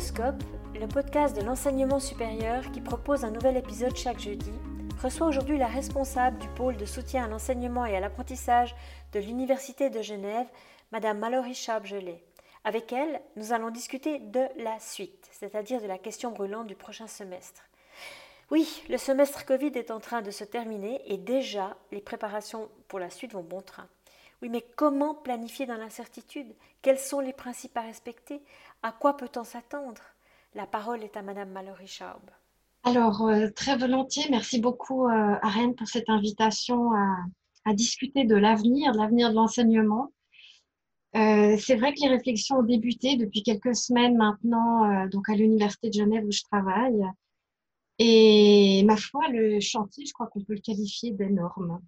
Pédoscope, le podcast de l'enseignement supérieur qui propose un nouvel épisode chaque jeudi, reçoit aujourd'hui la responsable du pôle de soutien à l'enseignement et à l'apprentissage de l'Université de Genève, Madame Mallory Sharp-Gelé. Avec elle, nous allons discuter de la suite, c'est-à-dire de la question brûlante du prochain semestre. Oui, le semestre Covid est en train de se terminer et déjà les préparations pour la suite vont bon train. Oui, mais comment planifier dans l'incertitude? Quels sont les principes à respecter? À quoi peut-on s'attendre? La parole est à Madame Mallory Schaub. Alors, euh, très volontiers, merci beaucoup euh, Arène pour cette invitation à, discuter de l'avenir, de l'avenir de l'enseignement. Euh, c'est vrai que les réflexions ont débuté depuis quelques semaines maintenant, donc à l'Université de Genève où je travaille. Et ma foi, le chantier, je crois qu'on peut le qualifier d'énorme.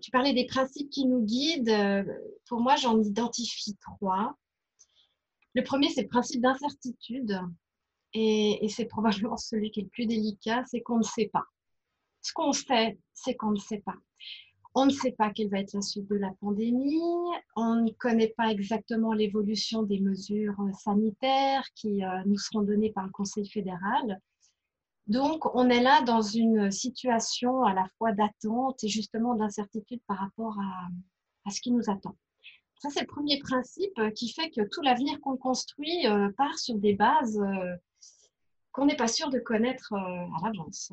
Tu parlais des principes qui nous guident. Pour moi, j'en identifie trois. Le premier, c'est le principe d'incertitude. Et, c'est probablement celui qui est le plus délicat, c'est qu'on ne sait pas. Ce qu'on sait, c'est qu'on ne sait pas. On ne sait pas quelle va être la suite de la pandémie. On ne connaît pas exactement l'évolution des mesures sanitaires qui euh, nous seront données par le Conseil fédéral. Donc, on est là dans une situation à la fois d'attente et justement d'incertitude par rapport à, ce qui nous attend. Ça, c'est le premier principe qui fait que tout l'avenir qu'on construit euh, part sur des bases euh, qu'on n'est pas sûr de connaître euh, à l'avance.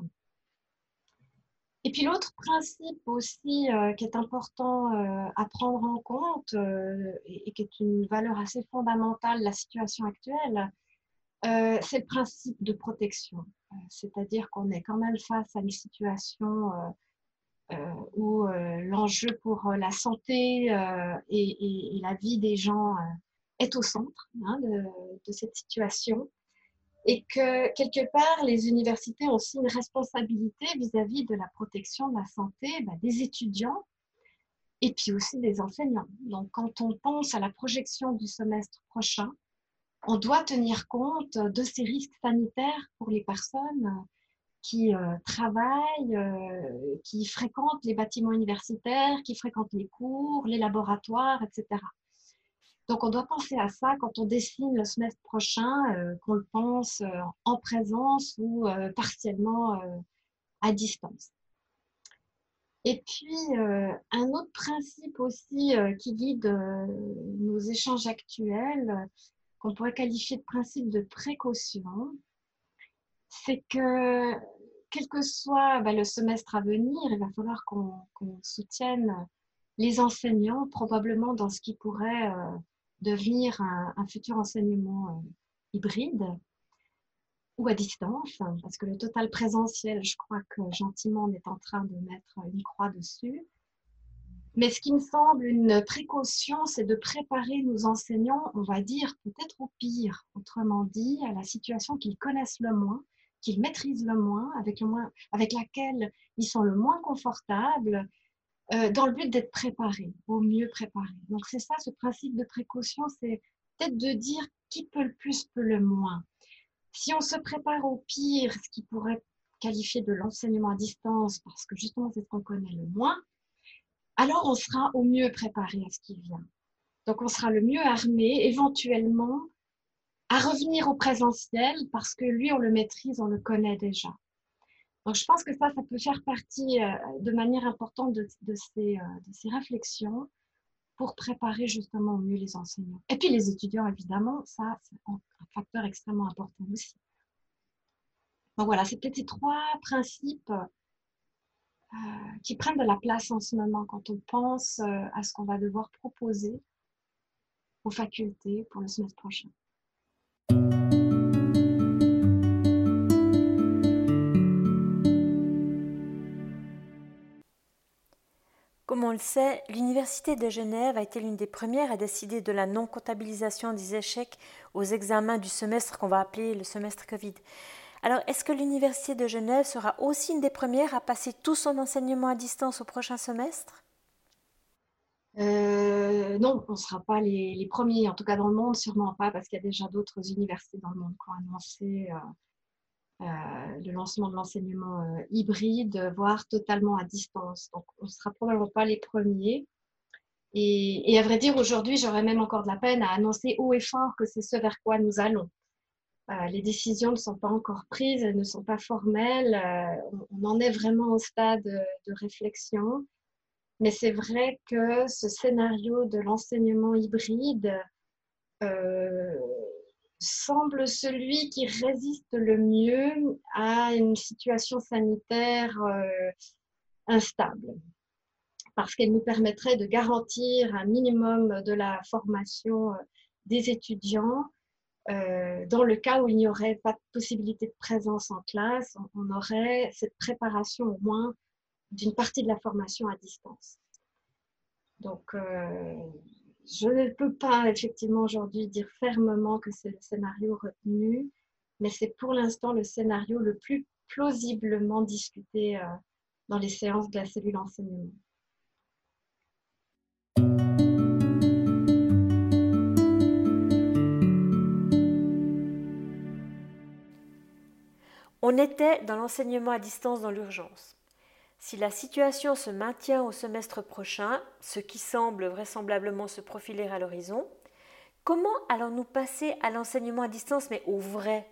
Et puis l'autre principe aussi qui est important à prendre en compte et, qui est une valeur assez fondamentale de la situation actuelle, c'est le principe de protection. Euh, c'est-à-dire qu'on est quand même face à une situation euh, euh, où l'enjeu pour la santé et, la vie des gens est au centre hein, de, cette situation et que quelque part, les universités ont aussi une responsabilité vis-à-vis de la protection de la santé bah, des étudiants et puis aussi des enseignants. Donc, quand on pense à la projection du semestre prochain, on doit tenir compte de ces risques sanitaires pour les personnes qui euh, travaillent, euh, qui fréquentent les bâtiments universitaires, qui fréquentent les cours, les laboratoires, etc. Donc on doit penser à ça quand on dessine le semestre prochain, euh, qu'on le pense en présence ou partiellement à distance. Et puis, un autre principe aussi qui guide nos échanges actuels, qu'on pourrait qualifier de principe de précaution, c'est que quel que soit bah, le semestre à venir, il va falloir qu'on soutienne les enseignants probablement dans ce qui pourrait euh, devenir un, futur enseignement euh, hybride ou à distance, parce que le total présentiel, je crois que gentiment on est en train de mettre une croix dessus. Mais ce qui me semble une précaution, c'est de préparer nos enseignants, on va dire, peut-être au pire, autrement dit, à la situation qu'ils connaissent le moins, qu'ils maîtrisent le moins, avec, le moins, avec laquelle ils sont le moins confortables, euh, dans le but d'être préparés, au mieux préparés. Donc c'est ça, ce principe de précaution, c'est peut-être de dire qui peut le plus, peut le moins. Si on se prépare au pire, ce qui pourrait qualifier de l'enseignement à distance, parce que justement c'est ce qu'on connaît le moins, alors on sera au mieux préparé à ce qui vient. Donc on sera le mieux armé éventuellement à revenir au présentiel parce que lui, on le maîtrise, on le connaît déjà. Donc je pense que ça, ça peut faire partie euh, de manière importante de, ces, euh, de ces réflexions pour préparer justement au mieux les enseignants. Et puis les étudiants, évidemment, ça, c'est un facteur extrêmement important aussi. Donc voilà, c'est peut-être ces trois principes euh, qui prennent de la place en ce moment quand on pense euh, à ce qu'on va devoir proposer aux facultés pour le semestre prochain. Comme on le sait, l'Université de Genève a été l'une des premières à décider de la non-comptabilisation des échecs aux examens du semestre qu'on va appeler le semestre Covid. Alors, est-ce que l'Université de Genève sera aussi une des premières à passer tout son enseignement à distance au prochain semestre? Euh, non, on ne sera pas les, premiers, en tout cas dans le monde, sûrement pas, parce qu'il y a déjà d'autres universités dans le monde qui ont annoncé euh, euh, le lancement de l'enseignement hybride, voire totalement à distance. Donc, on ne sera probablement pas les premiers. Et, à vrai dire, aujourd'hui, j'aurais même encore de la peine à annoncer haut et fort que c'est ce vers quoi nous allons. Euh, les décisions ne sont pas encore prises, elles ne sont pas formelles. Euh, on, en est vraiment au stade de, réflexion. Mais c'est vrai que ce scénario de l'enseignement hybride euh, semble celui qui résiste le mieux à une situation sanitaire instable parce qu'elle nous permettrait de garantir un minimum de la formation des étudiants. Euh, dans le cas où il n'y aurait pas de possibilité de présence en classe, on, aurait cette préparation au moins d'une partie de la formation à distance. Donc, euh, je ne peux pas effectivement aujourd'hui dire fermement que c'est le scénario retenu, mais c'est pour l'instant le scénario le plus plausiblement discuté dans les séances de la cellule enseignement. On était dans l'enseignement à distance dans l'urgence. Si la situation se maintient au semestre prochain, ce qui semble vraisemblablement se profiler à l'horizon, comment allons-nous passer à l'enseignement à distance mais au vrai?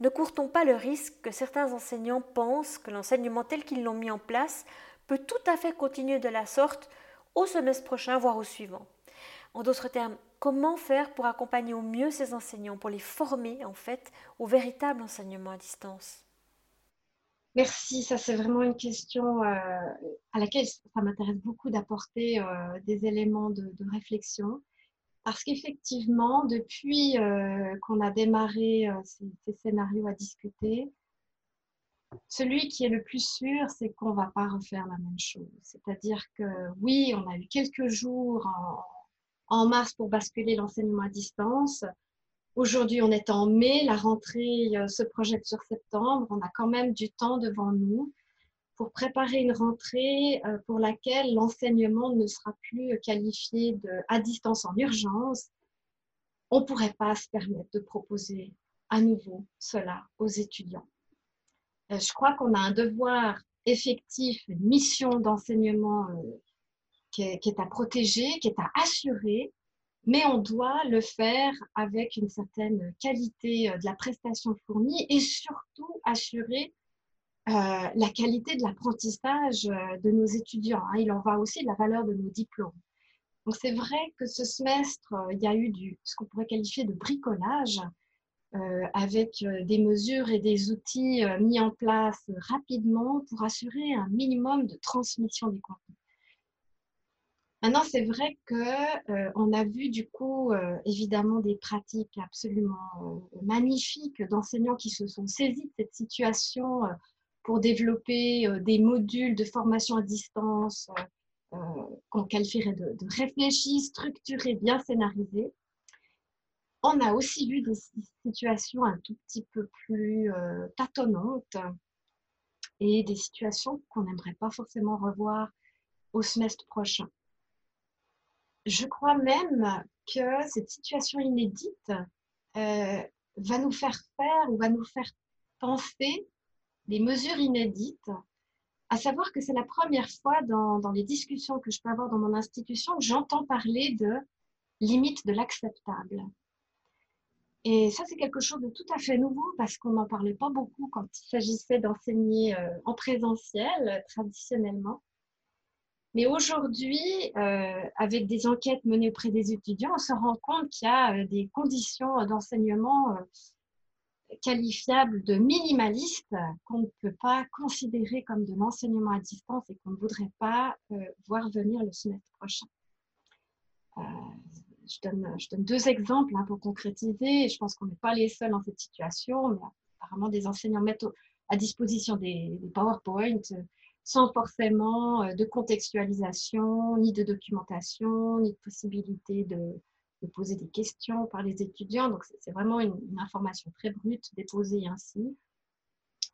Ne court-on pas le risque que certains enseignants pensent que l'enseignement tel qu'ils l'ont mis en place peut tout à fait continuer de la sorte au semestre prochain, voire au suivant En d'autres termes, comment faire pour accompagner au mieux ces enseignants, pour les former en fait au véritable enseignement à distance? Merci, ça c'est vraiment une question euh, à laquelle ça m'intéresse beaucoup d'apporter euh, des éléments de, réflexion. Parce qu'effectivement, depuis euh, qu'on a démarré ces, ces, scénarios à discuter, celui qui est le plus sûr, c'est qu'on ne va pas refaire la même chose. C'est-à-dire que oui, on a eu quelques jours en, en mars pour basculer l'enseignement à distance. Aujourd'hui, on est en mai, la rentrée euh, se projette sur septembre. On a quand même du temps devant nous pour préparer une rentrée euh, pour laquelle l'enseignement ne sera plus qualifié de à distance en urgence. On ne pourrait pas se permettre de proposer à nouveau cela aux étudiants. Euh, je crois qu'on a un devoir effectif, une mission d'enseignement qui est, à protéger, qui est à assurer, mais on doit le faire avec une certaine qualité euh, de la prestation fournie et surtout assurer euh, la qualité de l'apprentissage euh, de nos étudiants. Hein. Il en va aussi de la valeur de nos diplômes. Donc c'est vrai que ce semestre, il y a eu ce qu'on pourrait qualifier de bricolage, avec des mesures et des outils mis en place rapidement pour assurer un minimum de transmission des contenus. Maintenant, c'est vrai qu'on euh, a vu du coup euh, évidemment des pratiques absolument euh, magnifiques d'enseignants qui se sont saisis de cette situation pour développer des modules de formation à distance qu'on qualifierait de, de, réfléchis, structurés, bien scénarisés. On a aussi vu des situations un tout petit peu plus tâtonnantes et des situations qu'on n'aimerait pas forcément revoir au semestre prochain je crois même que cette situation inédite euh, va nous faire faire ou va nous faire penser des mesures inédites, à savoir que c'est la première fois dans, dans, les discussions que je peux avoir dans mon institution que j'entends parler de limite de l'acceptable. Et ça, c'est quelque chose de tout à fait nouveau parce qu'on n'en parlait pas beaucoup quand il s'agissait d'enseigner euh, en présentiel traditionnellement. Mais aujourd'hui, euh, avec des enquêtes menées auprès des étudiants, on se rend compte qu'il y a euh, des conditions d'enseignement euh, qualifiables de minimalistes qu'on ne peut pas considérer comme de l'enseignement à distance et qu'on ne voudrait pas voir venir le semestre prochain. Je donne, deux exemples hein, pour concrétiser. Je pense qu'on n'est pas les seuls dans cette situation. Apparemment, des enseignants mettent à disposition des, des PowerPoint sans forcément euh, de contextualisation, ni de documentation, ni de possibilité de, poser des questions par les étudiants. Donc, c'est vraiment une, information très brute déposée ainsi.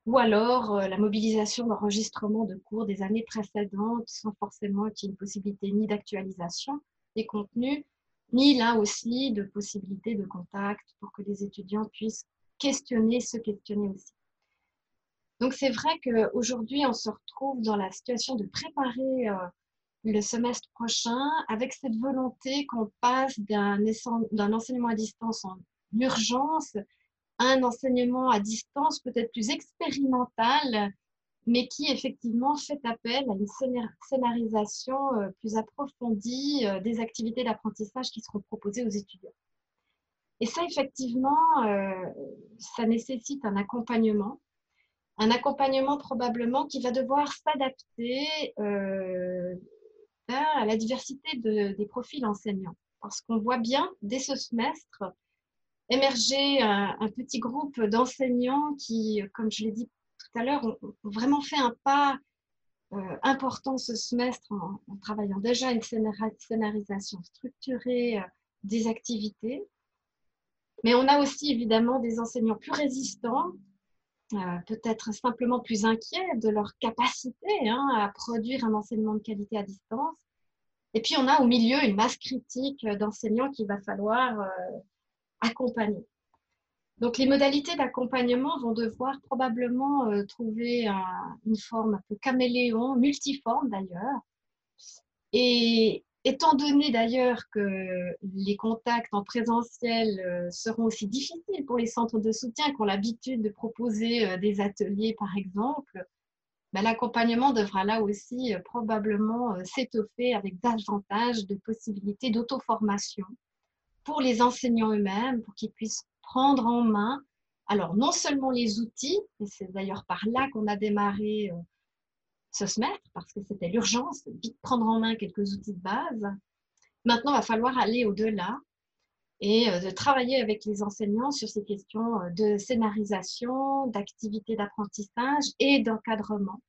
Ou alors euh, la mobilisation d'enregistrement de cours des années précédentes sans forcément qu'il y ait une possibilité ni d'actualisation des contenus, ni là aussi de possibilité de contact pour que les étudiants puissent questionner, se questionner aussi. Donc c'est vrai qu'aujourd'hui, on se retrouve dans la situation de préparer euh, le semestre prochain avec cette volonté qu'on passe d'un enseignement à distance en urgence à un enseignement à distance peut-être plus expérimental, mais qui effectivement fait appel à une scénarisation euh, plus approfondie euh, des activités d'apprentissage qui seront proposées aux étudiants. Et ça, effectivement, ça nécessite un accompagnement, un accompagnement probablement qui va devoir s'adapter à la diversité des profils enseignants. Parce qu'on voit bien, dès ce semestre, émerger un, petit groupe d'enseignants qui, comme je l'ai dit tout à l'heure, ont, vraiment fait un pas euh, important ce semestre en, travaillant déjà une scénarisation structurée euh, des activités. Mais on a aussi évidemment des enseignants plus résistants, euh, peut-être simplement plus inquiets de leur capacité hein, à produire un enseignement de qualité à distance. Et puis, on a au milieu une masse critique d'enseignants qu'il va falloir euh, accompagner. Donc, les modalités d'accompagnement vont devoir probablement euh, trouver une forme un peu caméléon, multiforme d'ailleurs. Et étant donné d'ailleurs que les contacts en présentiel euh, seront aussi difficiles pour les centres de soutien qui ont l'habitude de proposer des ateliers, par exemple, ben, l'accompagnement devra là aussi euh, probablement euh, s'étoffer avec davantage de possibilités d'auto-formation pour les enseignants eux-mêmes, pour qu'ils puissent prendre en main, alors non seulement les outils, et c'est d'ailleurs par là qu'on a démarré euh, ce semestre, parce que c'était l'urgence, vite prendre en main quelques outils de base. Maintenant, il va falloir aller au-delà et de travailler avec les enseignants sur ces questions de scénarisation, d'activité d'apprentissage et d'encadrement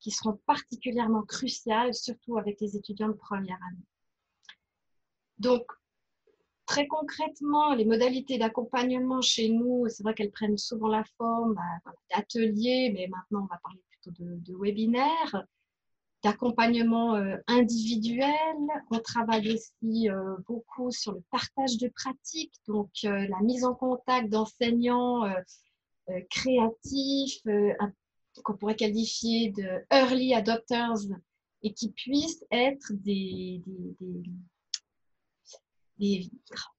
qui seront particulièrement cruciales, surtout avec les étudiants de première année. Donc, très concrètement, les modalités d'accompagnement chez nous, c'est vrai qu'elles prennent souvent la forme bah, d'ateliers, mais maintenant on va parler plutôt de, webinaires, d'accompagnement euh, individuel. On travaille aussi euh, beaucoup sur le partage de pratiques, donc euh, la mise en contact d'enseignants créatifs, qu'on pourrait qualifier de early adopters et qui puissent être des, des,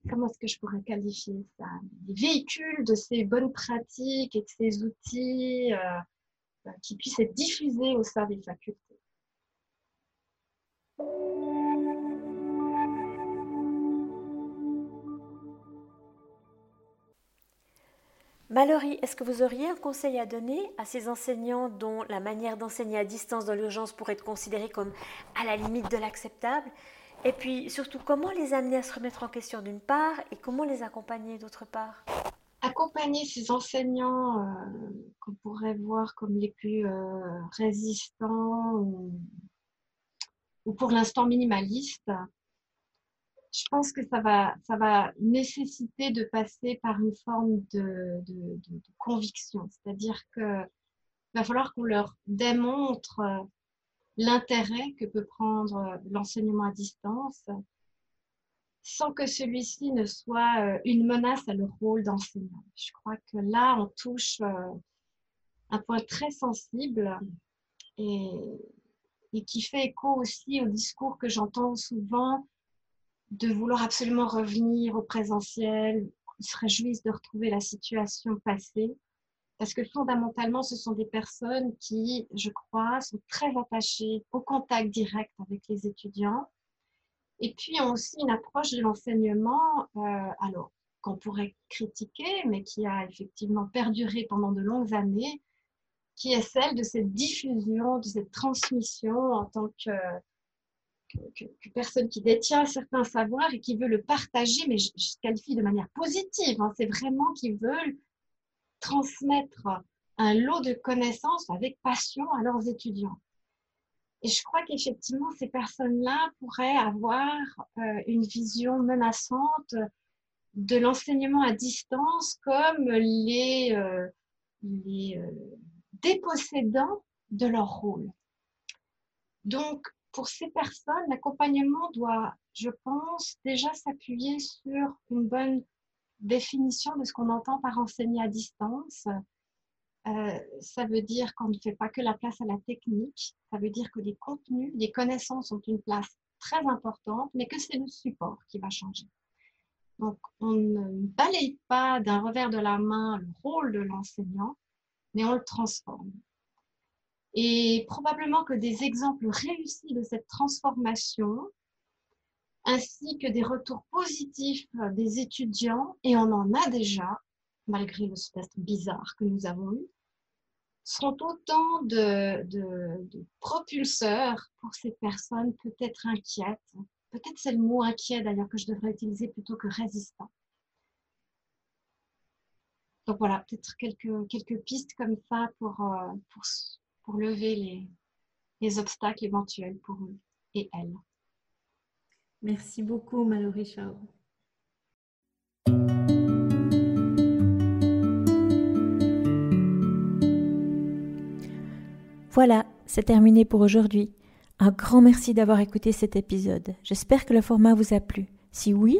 comment est-ce que je pourrais qualifier ça? Des véhicules de ces bonnes pratiques et de ces outils euh, qui puissent être diffusés au sein des facultés. Mallory, est-ce que vous auriez un conseil à donner à ces enseignants dont la manière d'enseigner à distance dans l'urgence pourrait être considérée comme à la limite de l'acceptable? Et puis surtout, comment les amener à se remettre en question d'une part et comment les accompagner d'autre part? Accompagner ces enseignants euh, qu'on pourrait voir comme les plus euh, résistants ou pour l'instant minimalistes, je pense que ça va, ça va nécessiter de passer par une forme de, conviction. C'est-à-dire qu'il va falloir qu'on leur démontre euh, l'intérêt que peut prendre euh, l'enseignement à distance sans que celui-ci ne soit euh, une menace à leur rôle d'enseignant. Je crois que là, on touche un point très sensible et, qui fait écho aussi au discours que j'entends souvent de vouloir absolument revenir au présentiel. Se réjouissent de retrouver la situation passée. Parce que fondamentalement, ce sont des personnes qui, je crois, sont très attachées au contact direct avec les étudiants. Et puis, ont aussi une approche de l'enseignement, euh, alors, qu'on pourrait critiquer, mais qui a effectivement perduré pendant de longues années, qui est celle de cette diffusion, de cette transmission en tant que personne qui détient certains savoirs et qui veut le partager, mais je, qualifie de manière positive. Hein. c'est vraiment qu'ils veulent transmettre un lot de connaissances avec passion à leurs étudiants. Et je crois qu'effectivement, ces personnes-là pourraient avoir euh, une vision menaçante de l'enseignement à distance comme les, euh, les euh, dépossédants de leur rôle. Donc, pour ces personnes, l'accompagnement doit, je pense, déjà s'appuyer sur une bonne définition de ce qu'on entend par enseigner à distance, euh, ça veut dire qu'on ne fait pas que la place à la technique, ça veut dire que les contenus, les connaissances ont une place très importante, mais que c'est le support qui va changer. Donc, on ne balaye pas d'un revers de la main le rôle de l'enseignant, mais on le transforme. Et probablement que des exemples réussis de cette transformation, ainsi que des retours positifs des étudiants, et on en a déjà, malgré le test bizarre que nous avons eu, seront autant de, propulseurs pour ces personnes peut-être inquiètes. Peut-être c'est le mot inquiet d'ailleurs que je devrais utiliser plutôt que résistant. Donc voilà, peut-être quelques, pistes comme ça pour, euh, lever les obstacles éventuels pour eux et elles. Merci beaucoup, Mallory Chao. Voilà, c'est terminé pour aujourd'hui. Un grand merci d'avoir écouté cet épisode. J'espère que le format vous a plu. Si oui,